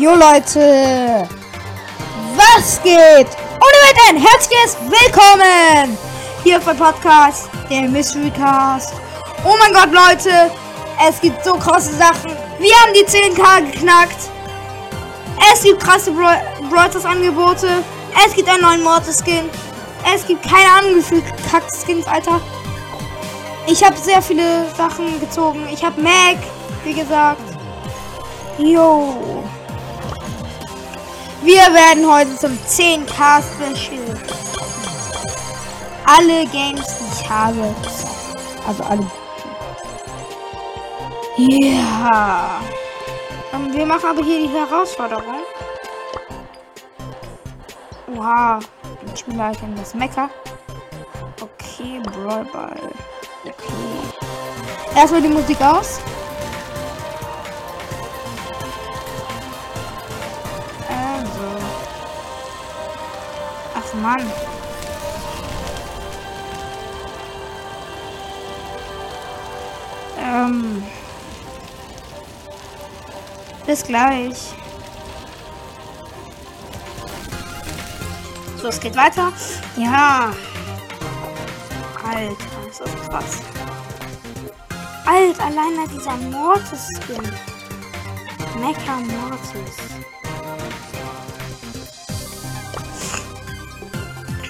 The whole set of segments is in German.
Jo Leute, was geht? Und damit ein herzliches Willkommen hier auf dem Podcast, der Mystery Cast. Oh mein Gott Leute, es gibt so krasse Sachen. Wir haben die 10k geknackt. Es gibt krasse Bra Brawlers Angebote. Es gibt einen neuen Mortis Skin. Es gibt keine angefügten Kack-Skins, Alter. Ich habe sehr viele Sachen gezogen. Ich habe Mac, wie gesagt. Jo. Wir werden heute zum 10k Special alle Games, die ich habe. Also alle. Ja. Ähm, wir machen aber hier die Herausforderung. Oha. Ich spiele gleich in das Mecker. Okay, Brawlball. Okay. Erstmal die Musik aus. Mann. Ähm. Bis gleich. So, es geht weiter. Ja. Alter, ist das krass. Alt, alleine dieser Mortis-Skin. Mecha Mortis.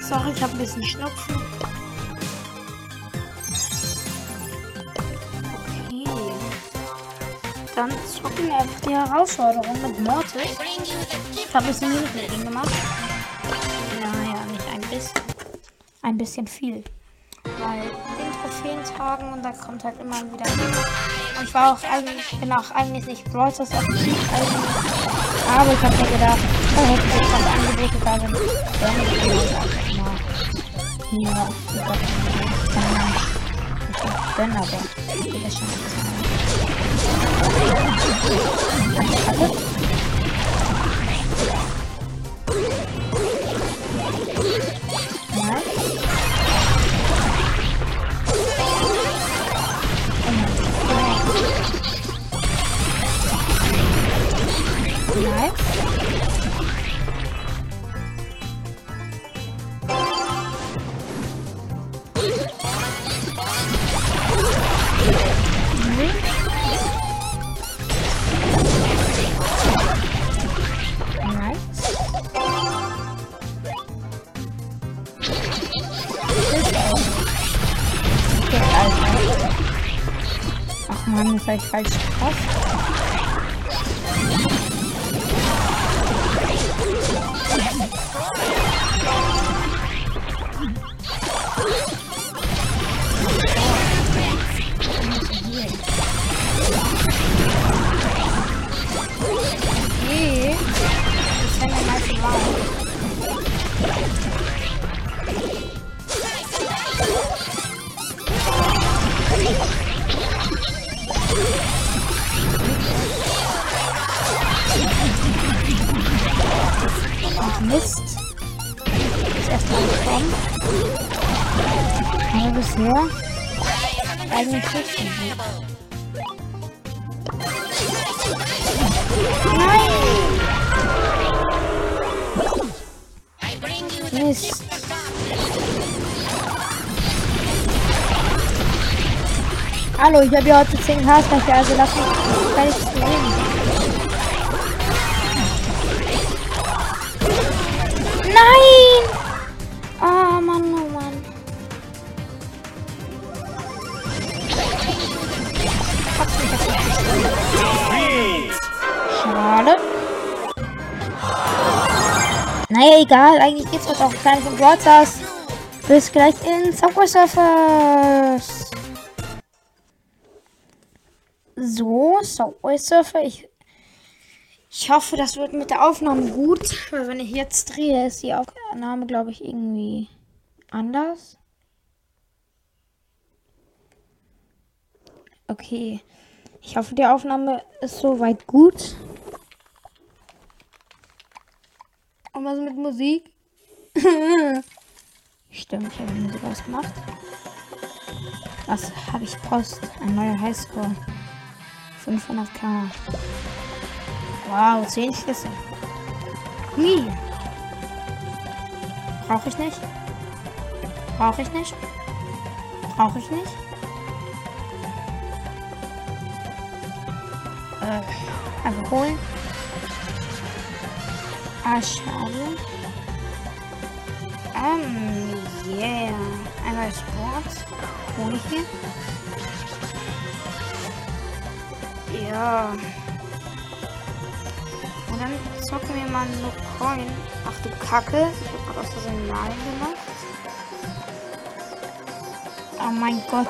Sorry, ich habe ein bisschen Schnupfen. Okay. Dann zocken wir einfach die Herausforderung mit Mortis. Ich habe ein bisschen Minuten gemacht. Naja, nicht ein bisschen. Ein bisschen viel. Weil den Trophäentagen und da kommt halt immer wieder. Und ich war auch eigentlich, bin auch eigentlich nicht Brawlers aktiv eigentlich. Aber ich habe mir gedacht, da hätte ich was Angebote da sind. Hier, ich glaube, ich gönn aber. Ich will das schon ein bisschen. Warte. Mist. Ist erstmal gekommen. Aber bisher eigentlich richtig. Nein! Mist. Hallo, ich habe ja heute 10 Haarstreiche, also lass mich gar nichts reden. Nein! Oh Mann, oh Mann. Schade. Naja, egal. Eigentlich geht's heute auch gar nicht um. Bis gleich in Subway Surfers. So, Subway Surfer. Ich ich hoffe, das wird mit der Aufnahme gut, weil wenn ich jetzt drehe, ist die Aufnahme, glaube ich, irgendwie anders. Okay. Ich hoffe, die Aufnahme ist soweit gut. Und was mit Musik? Stimmt, ich habe Musik ausgemacht. Was habe ich Post? Ein neuer Highscore. 500k. Wow, 10 Schlüssel. Wie? Brauche ich nicht. Brauche ich nicht. Brauche ich nicht. Äh, einfach holen. Ah, schade. Ähm, yeah. Einmal Sport. Hol ich hier. Ja. Und dann zocken wir mal nur Coin. Ach du Kacke. Ich hab gerade aus Versehen Nein gemacht. Oh mein Gott.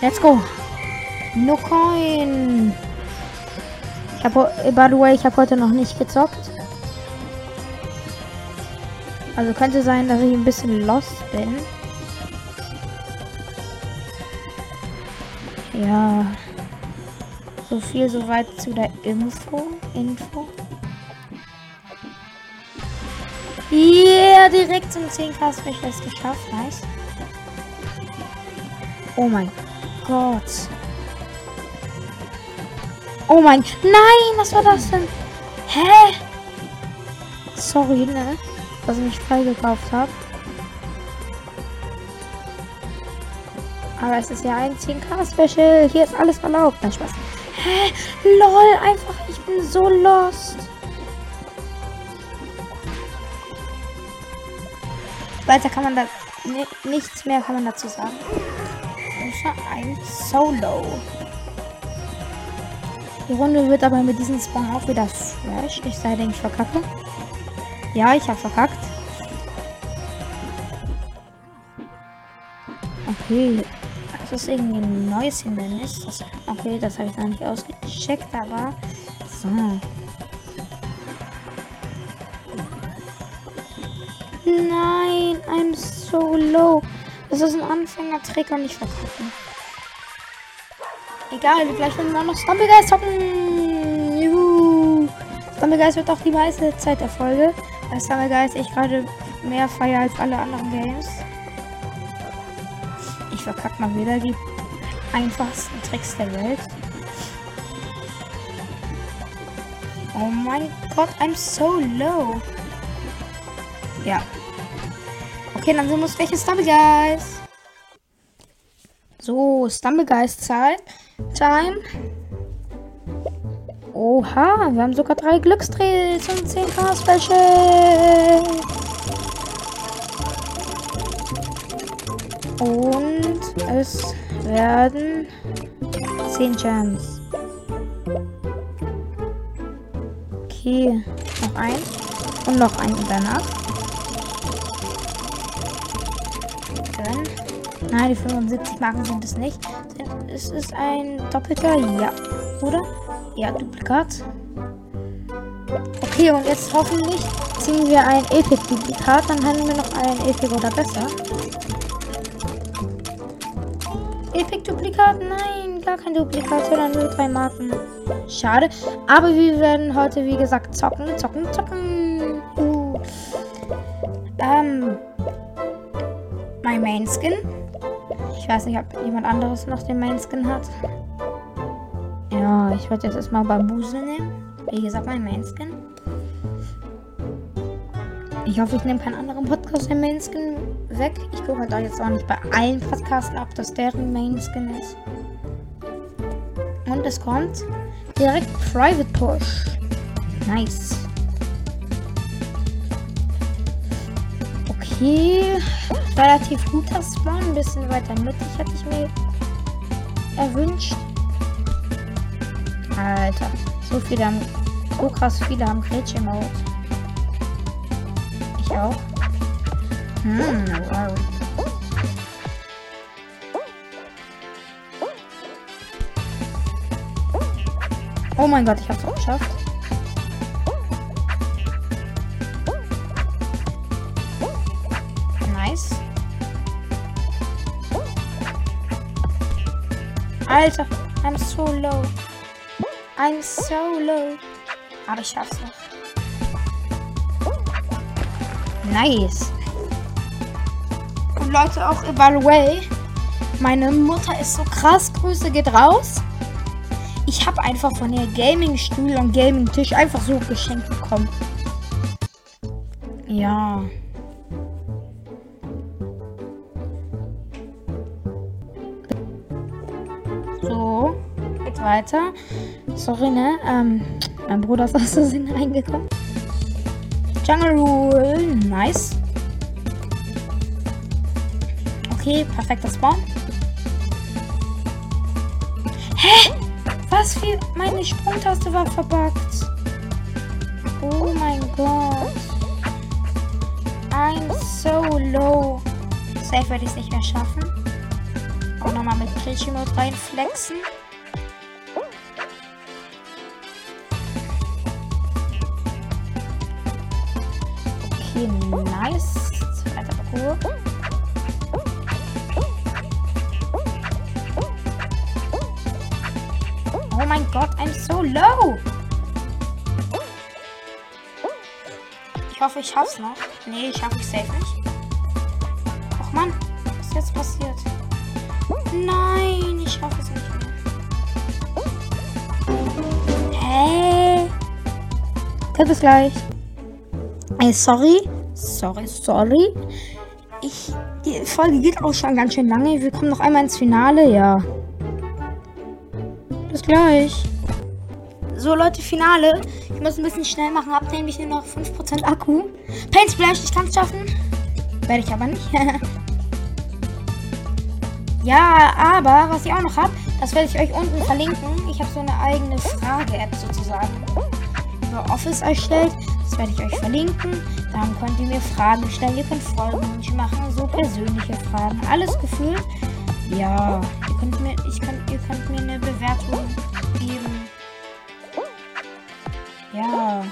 Let's go. No Coin. Ich habe, by the way, ich habe heute noch nicht gezockt. Also könnte sein, dass ich ein bisschen lost bin. Ja. So viel soweit zu der Info. Info. Yeah, direkt zum 10k Special geschafft. Nice. Oh mein Gott. Oh mein. Nein, was war das denn? Hä? Sorry, ne? Dass ich mich freigekauft habe. Aber es ist ja ein 10k-Special. Hier ist alles erlaubt. Nein, Spaß. Hä? Lol, einfach. Ich bin so lost. Weiter kann man da nichts mehr kann man dazu sagen. Außer ein Solo. Die Runde wird aber mit diesem Spawn auch wieder fresh. Ich sei denn, ich verkacke. Ja, ich habe verkackt. Okay. Das ist irgendwie ein neues Hindernis. Das, okay, das habe ich noch nicht ausgecheckt, aber so. Nein, I'm so low. Das ist ein Anfängertrick und ich verkaufen. Egal, gleich werden wir noch Stumblegeist zocken. Juhu. Stumblegeist wird auch die meiste Zeit der Folge. Weil Stumblegeist ich gerade mehr feier als alle anderen Games. Ich verkack mal wieder die einfachsten Tricks der Welt. Oh mein Gott, I'm so low. Ja, Okay, dann sind wir welches Stumblegeist. So, Stumblegeist Zeit. Time. Oha, wir haben sogar drei Glücksdreh zum 10k Special. Und es werden 10 Gems. Okay, noch ein. Und noch ein danach. Nein, die 75 Marken sind es nicht. Es ist ein doppelter, ja. Oder? Ja, Duplikat. Okay, und jetzt hoffentlich ziehen wir ein Epic-Duplikat. Dann haben wir noch ein Epic oder besser. Epic-Duplikat? Nein, gar kein Duplikat, sondern nur drei Marken. Schade. Aber wir werden heute, wie gesagt, zocken, zocken, zocken. Uh. Ähm, mein Main Skin. Ich weiß nicht, ob jemand anderes noch den Main Skin hat. Ja, ich werde jetzt erstmal Bambusel nehmen. Wie gesagt, mein Main Skin. Ich hoffe, ich nehme keinen anderen Podcast den Main Skin weg. Ich gucke halt jetzt auch nicht bei allen Podcasts ab, dass deren Main Skin ist. Und es kommt direkt Private Push. Nice. Okay relativ guter Spawn, ein bisschen weiter mittig hätte ich mir erwünscht. Alter, so viele haben, so krass viele haben Gretchen Mode. Ich auch. Hm, wow. Oh mein Gott, ich hab's auch geschafft. Alter, I'm so low. I'm so low. Aber ich schaff's noch. Nice. Und Leute, auch way, meine Mutter ist so krass. Grüße geht raus. Ich habe einfach von ihr Gaming-Stuhl und Gaming-Tisch einfach so geschenkt bekommen. Ja. So, geht weiter. Sorry, ne? Ähm, mein Bruder ist aus Versehen reingekommen. Jungle Rule, nice. Okay, perfekter Spawn. Hä? Was für... Meine Sprungtaste war verbuggt. Oh mein Gott. I'm so low. Safe werde ich es nicht mehr schaffen. Auch nochmal mit Grillchi Mode reinflexen. Okay, nice. Zweiter Parcours. Oh mein Gott, I'm so low. Ich hoffe, ich schaff's noch. Nee, ich schaffe ich safe nicht. Ach man, was ist jetzt passiert? Nein, ich schaffe es nicht. Hä? Okay, bis gleich. Ey, sorry. Sorry, sorry. Ich. Die Folge geht auch schon ganz schön lange. Wir kommen noch einmal ins Finale, ja. Bis gleich. So, Leute, Finale. Ich muss ein bisschen schnell machen. Habt nämlich nur noch 5% Akku. Paint Splash, ich kann es schaffen. Werde ich aber nicht. ja, aber was ich auch noch habe, das werde ich euch unten verlinken. Ich habe so eine eigene Frage-App sozusagen über Office erstellt. Das werde ich euch verlinken. Dann könnt ihr mir Fragen stellen. Ihr könnt Folgenwünsche machen, so persönliche Fragen. Alles gefühlt. Ja, ihr könnt mir, ich könnt, ihr könnt mir eine Bewertung geben. Ja.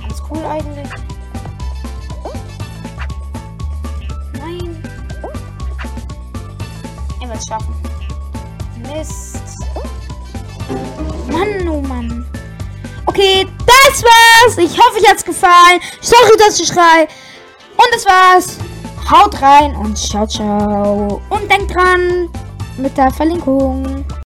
Ganz cool eigentlich. Werdet schaffen. Mist. Mann, oh Mann. Okay, das war's. Ich hoffe, euch hat's gefallen. Sorry, dass ich schrei. Und das war's. Haut rein und ciao, ciao. Und denkt dran mit der Verlinkung.